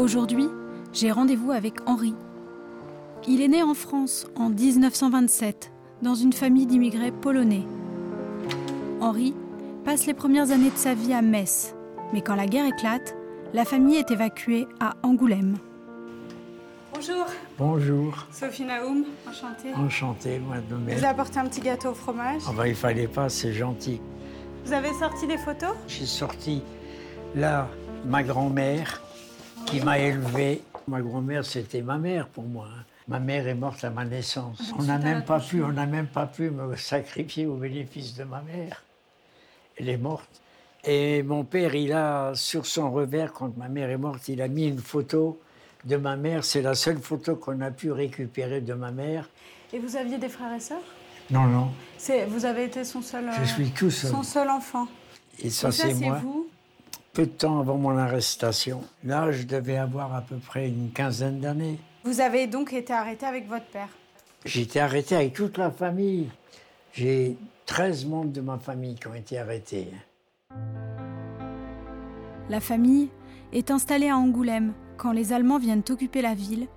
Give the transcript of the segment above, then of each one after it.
Aujourd'hui, j'ai rendez-vous avec Henri. Il est né en France en 1927 dans une famille d'immigrés polonais. Henri passe les premières années de sa vie à Metz, mais quand la guerre éclate, la famille est évacuée à Angoulême. Bonjour. Bonjour. Sophie Naoum, enchantée. Enchanté, moi de vous ai apporté un petit gâteau au fromage. Ah bah, il fallait pas, c'est gentil. Vous avez sorti des photos J'ai sorti là ma grand-mère qui m'a élevé. Ma grand-mère, c'était ma mère pour moi. hein. Ma mère est morte à ma naissance. On n'a même pas pu, on n'a même pas pu me sacrifier au bénéfice de ma mère. Elle est morte. Et mon père, il a sur son revers, quand ma mère est morte, il a mis une photo de ma mère. C'est la seule photo qu'on a pu récupérer de ma mère. Et vous aviez des frères et sœurs? Non, non. Vous avez été son seul, Je euh, suis tout seul. son seul enfant. Et ça, ça, c'est c'est moi. vous Peu de temps avant mon arrestation. Là, je devais avoir à peu près une quinzaine d'années. Vous avez donc été arrêté avec votre père? J'ai été arrêté avec toute la famille. J'ai 13 membres de ma famille qui ont été arrêtés. La famille est installée à Angoulême quand les Allemands viennent occuper la ville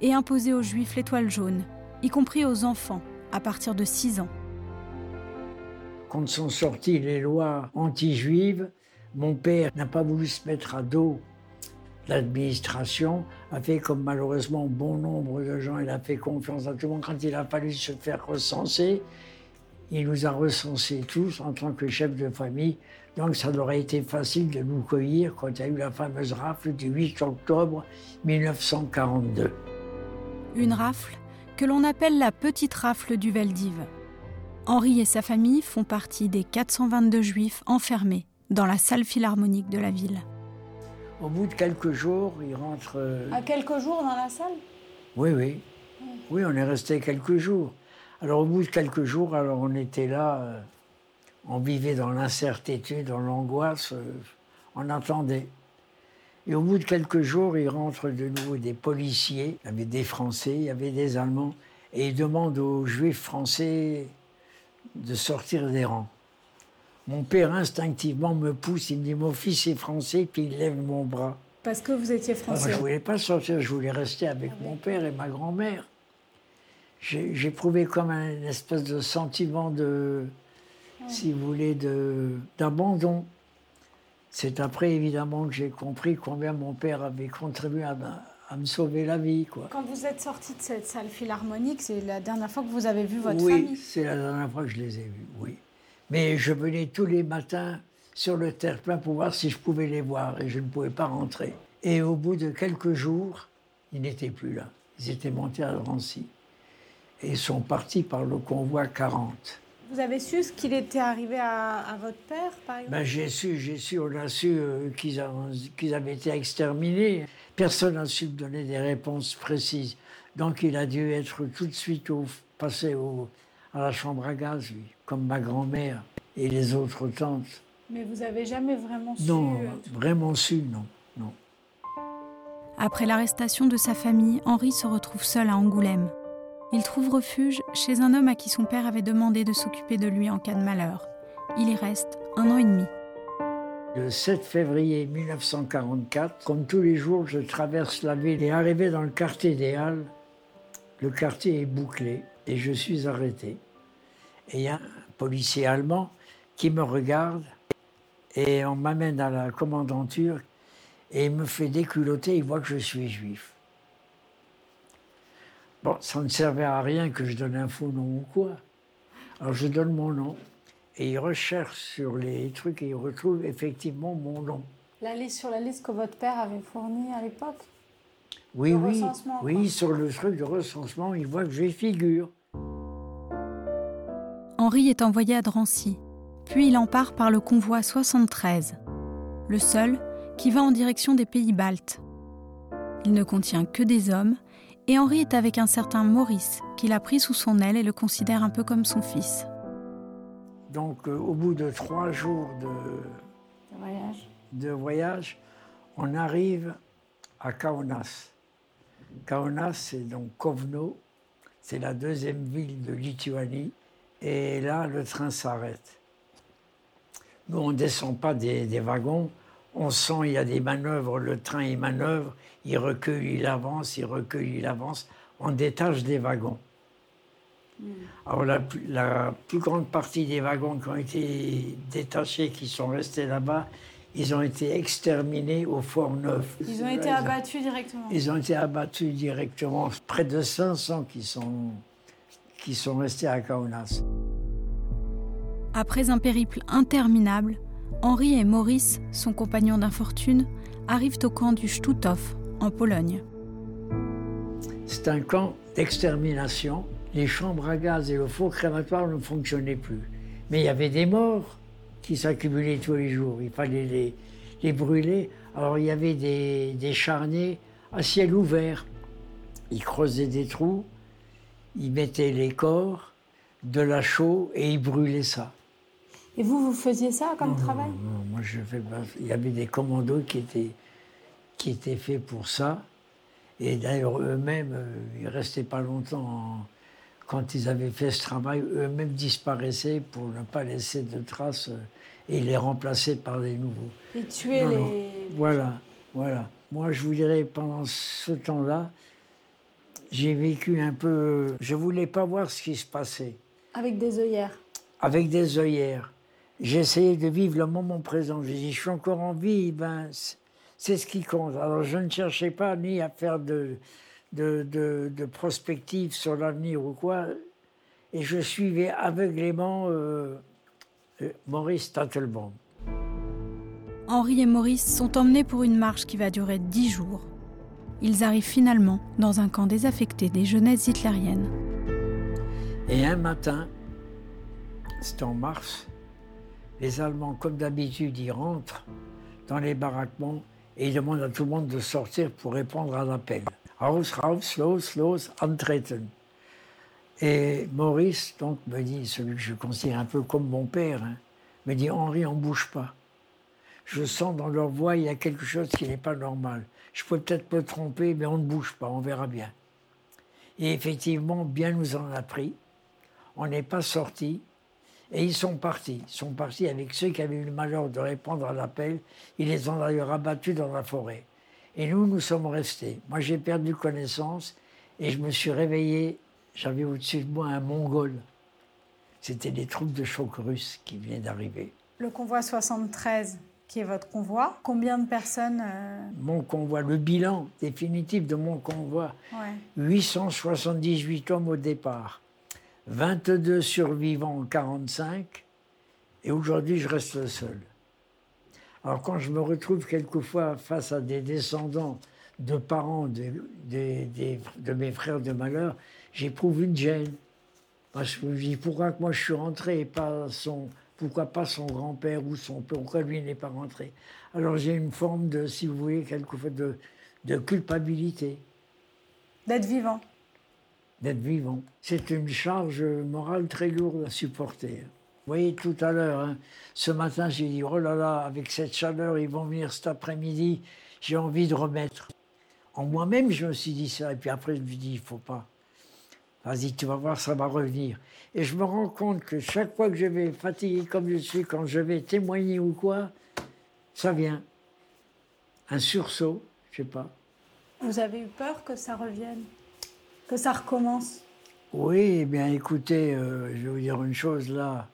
et imposer aux Juifs l'étoile jaune, y compris aux enfants à partir de 6 ans. Quand sont sorties les lois anti-juives, mon père n'a pas voulu se mettre à dos. L'administration a fait comme malheureusement bon nombre de gens, il a fait confiance à tout le monde. Quand il a fallu se faire recenser, il nous a recensés tous en tant que chef de famille. Donc ça aurait été facile de nous cueillir quand il y a eu la fameuse rafle du 8 octobre 1942. Une rafle que l'on appelle la petite rafle du Veldiv. Henri et sa famille font partie des 422 Juifs enfermés dans la salle philharmonique de la ville. Au bout de quelques jours, il rentre... euh, À quelques jours dans la salle? Oui, oui. Oui, on est resté quelques jours. Alors, au bout de quelques jours, alors on était là, euh, on vivait dans l'incertitude, dans l'angoisse, euh, on attendait. Et au bout de quelques jours, il rentre de nouveau des policiers, il y avait des Français, il y avait des Allemands, et ils demandent aux Juifs français de sortir des rangs. Mon père instinctivement me pousse, il me dit mon fils est français, puis il lève mon bras. Parce que vous étiez Alors, français. je voulais pas sortir, je voulais rester avec mon père et ma grand-mère. Éprouvé comme un espèce de sentiment de, si vous voulez, d'abandon. C'est après, évidemment, que j'ai compris combien mon père avait contribué à, ma- à me sauver la vie, quoi. Quand vous êtes sorti de cette salle philharmonique, c'est la dernière fois que vous avez vu votre oui, famille. c'est la dernière fois que je les ai vus, oui. Mais je venais tous les matins sur le terre-plein pour voir si je pouvais les voir et je ne pouvais pas rentrer. Et au bout de quelques jours, ils n'étaient plus là. Ils étaient montés à Drancy et sont partis par le convoi 40. Vous avez su ce qu'il était arrivé à, à votre père, par exemple? Ben, j'ai su, j'ai su, on a su euh, qu'ils, avaient été exterminés. Personne n'a su me donner des réponses précises. Donc il a dû être tout de suite au, passé au, à la chambre à gaz, lui, comme ma grand-mère et les autres tantes. Mais vous avez jamais vraiment su. Non, euh, vraiment su, non, non. Après l'arrestation de sa famille, Henri se retrouve seul à Angoulême. Il trouve refuge chez un homme à qui son père avait demandé de s'occuper de lui en cas de malheur. Il y reste un an et demi. Le 7 février 1944, comme tous les jours, je traverse la ville et arrivé dans le quartier des Halles, le quartier est bouclé et je suis arrêté. Et il y a un policier allemand qui me regarde et on m'amène à la commandanture et il me fait déculotter, il voit que je suis juif. Bon, ça ne servait à rien que je donne un faux nom ou quoi. Alors je donne mon nom et il recherche sur les trucs et il retrouve effectivement mon nom. La liste sur la liste que votre père avait fournie à l'époque? Oui, Le oui, quoi. oui, sur le truc de recensement, il voit que j'y figure. Henri est envoyé à Drancy, puis il en part par le convoi 73, le seul qui va en direction des pays baltes. Il ne contient que des hommes, et Henri est avec un certain Maurice, qu'il a pris sous son aile et le considère un peu comme son fils. Donc, euh, au bout de trois jours de, voyage. de voyage, on arrive à Kaunas. Kaunas, c'est donc Kovno, c'est la deuxième ville de Lituanie, et là, le train s'arrête. Nous, on ne descend pas des, des wagons, On sent il y a des manœuvres, le train il manœuvre, il recule, il avance, il recule, il avance. On détache des wagons. Hmm. Alors la, la, plus grande partie des wagons qui ont été détachés, qui sont restés là-bas, ils ont été exterminés au Fort Neuf. Ils ont été abattus directement Ils ont été abattus directement. Près de 500 qui sont, qui sont restés à Kaunas. Après un périple interminable, Henri et Maurice, son compagnon d'infortune, arrivent au camp du Stutthof, en Pologne. C'est un camp d'extermination. Les chambres à gaz et le four crématoire ne fonctionnaient plus. Mais il y avait des morts qui s'accumulaient tous les jours. Il fallait les, les brûler. Alors il y avait des, des charniers à ciel ouvert. Ils creusaient des trous, ils mettaient les corps, de la chaux et ils brûlaient ça. Et vous, vous faisiez ça comme travail non, moi je fais pas. Il y avait des commandos qui étaient, qui étaient faits pour ça. Et d'ailleurs, eux-mêmes, euh, ils restaient pas longtemps. Quand ils avaient fait ce travail, eux-mêmes disparaissaient pour ne pas laisser de traces euh, et les remplacer par des nouveaux. Et tuer les. Voilà, voilà. Moi, je vous dirais, pendant ce temps-là, j'ai vécu un peu. Je voulais pas voir ce qui se passait. Avec des œillères Avec des œillères. J'essayais de vivre le moment présent. J'ai dit, je suis encore en vie, ben, c'est ce qui compte. Alors je ne cherchais pas ni à faire de, de, de, prospective sur l'avenir ou quoi. Et je suivais aveuglément euh, euh, Maurice Tattelbaum. Henri et Maurice sont emmenés pour une marche qui va durer dix jours. Ils arrivent finalement dans un camp désaffecté des jeunesses hitlériennes. Et un matin, c'est en mars, les Allemands, comme d'habitude, ils rentrent dans les baraquements et ils demandent à tout le monde de sortir pour répondre à l'appel. Raus, raus, los, los, antreten. Et Maurice, donc, me dit, celui que je considère un peu comme mon père, hein, me dit Henri, on bouge pas. Je sens dans leur voix, il y a quelque chose qui n'est pas normal. Je peux peut-être me tromper, mais on ne bouge pas, on verra bien. Et effectivement, bien nous en a pris. On n'est pas sorti. Et ils sont partis. Ils sont partis avec ceux qui avaient eu le malheur de répondre à l'appel. Ils les ont d'ailleurs abattus dans la forêt. Et nous, nous sommes restés. Moi, j'ai perdu connaissance et je me suis réveillé. J'avais au-dessus de moi un Mongol. C'était des troupes de choc russes qui venaient d'arriver. Le convoi 73, qui est votre convoi, combien de personnes euh, Mon convoi, le bilan définitif de mon convoi, 878 hommes au départ. 22 survivants en 45, et aujourd'hui je reste le seul. Alors quand je me retrouve quelquefois face à des descendants de parents de, mes frères de malheur, j'éprouve une gêne. Parce que je me dis pourquoi moi je suis rentré et pas son, pourquoi pas son grand-père ou son père, pourquoi lui n'est pas rentré? Alors j'ai une forme de, si vous voulez, quelquefois de, de culpabilité. D'être vivant d'être vivant. C'est une charge morale très lourde à supporter. Vous voyez, tout à l'heure, hein, ce matin, j'ai dit, oh là là, avec cette chaleur, ils vont venir cet après-midi, j'ai envie de remettre. En moi-même, je me suis dit ça, et puis après, je me suis dit, il faut pas. Vas-y, tu vas voir, ça va revenir. Et je me rends compte que chaque fois que je vais fatigué comme je suis, quand je vais témoigner ou quoi, ça vient. Un sursaut, je sais pas. Vous avez eu peur que ça revienne? Ça recommence Oui, eh bien écoutez, euh, je vais vous dire une chose là.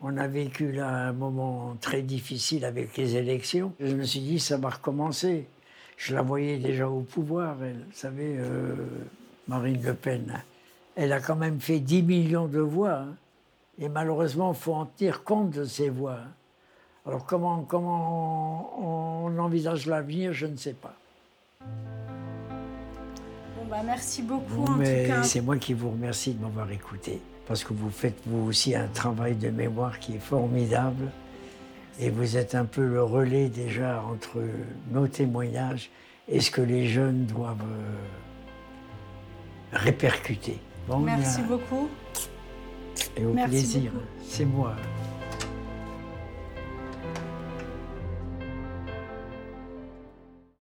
On a vécu là un moment très difficile avec les élections. Je me suis dit, ça va recommencer. Je la voyais déjà au pouvoir, elle. Vous savez, euh, Marine Le Pen. Elle a quand même fait 10 millions de voix. Hein. Et malheureusement, il faut en tenir compte de ces voix. Hein. Alors comment, comment on envisage l'avenir, je ne sais pas. Bah, merci beaucoup. C'est moi qui vous remercie de m'avoir écouté. Parce que vous faites vous aussi un travail de mémoire qui est formidable. Et vous êtes un peu le relais déjà entre nos témoignages et ce que les jeunes doivent euh, répercuter. Merci beaucoup. Et au plaisir. C'est moi.